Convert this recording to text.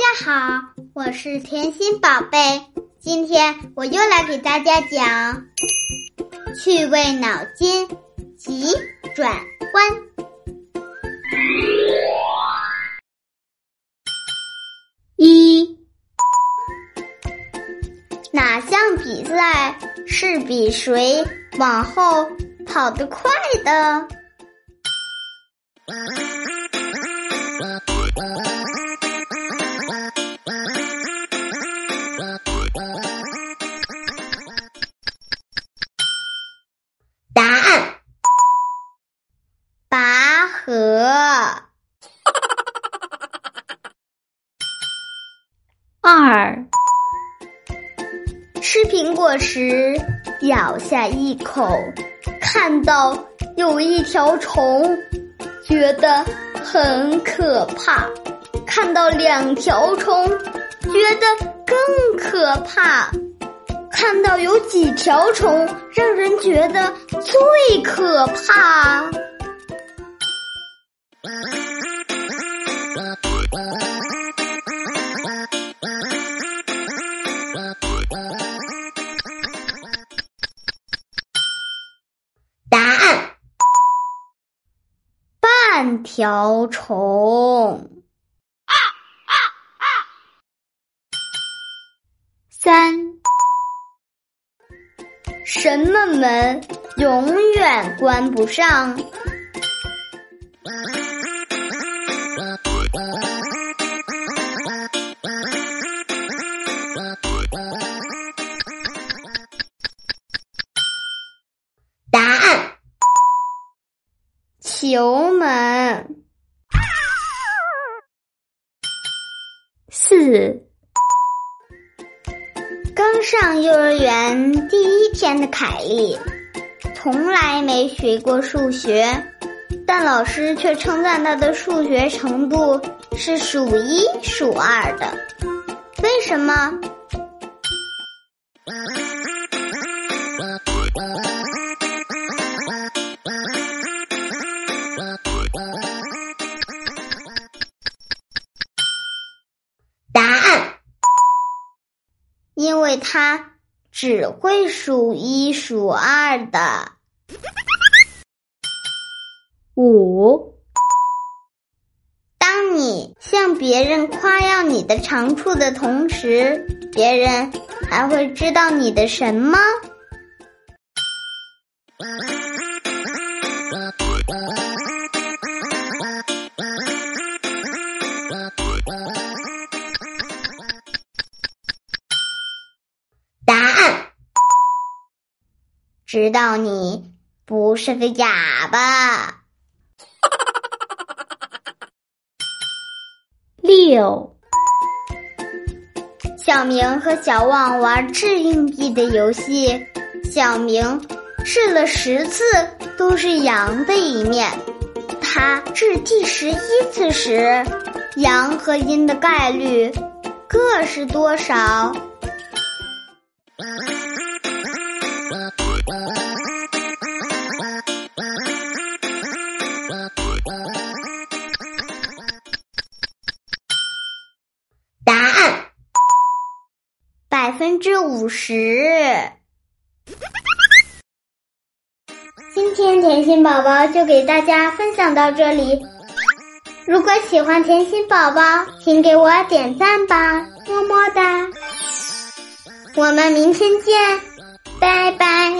大家好，我是甜心宝贝。今天我又来给大家讲趣味脑筋急转弯。一，哪项比赛是比谁往后跑得快的？河。二，吃苹果时咬下一口，看到有一条虫，觉得很可怕；看到两条虫，觉得更可怕；看到有几条虫，让人觉得最可怕。条虫。三，什么门永远关不上？球门。四，刚上幼儿园第一天的凯莉，从来没学过数学，但老师却称赞她的数学程度是数一数二的。为什么？因为他只会数一数二的。五，当你向别人夸耀你的长处的同时，别人还会知道你的什么？知道你不是个哑巴。六，小明和小旺玩掷硬币的游戏，小明掷了十次都是阳的一面，他掷第十一次时，阳和阴的概率各是多少？分之五十。今天甜心宝宝就给大家分享到这里。如果喜欢甜心宝宝，请给我点赞吧，么么哒！我们明天见。拜拜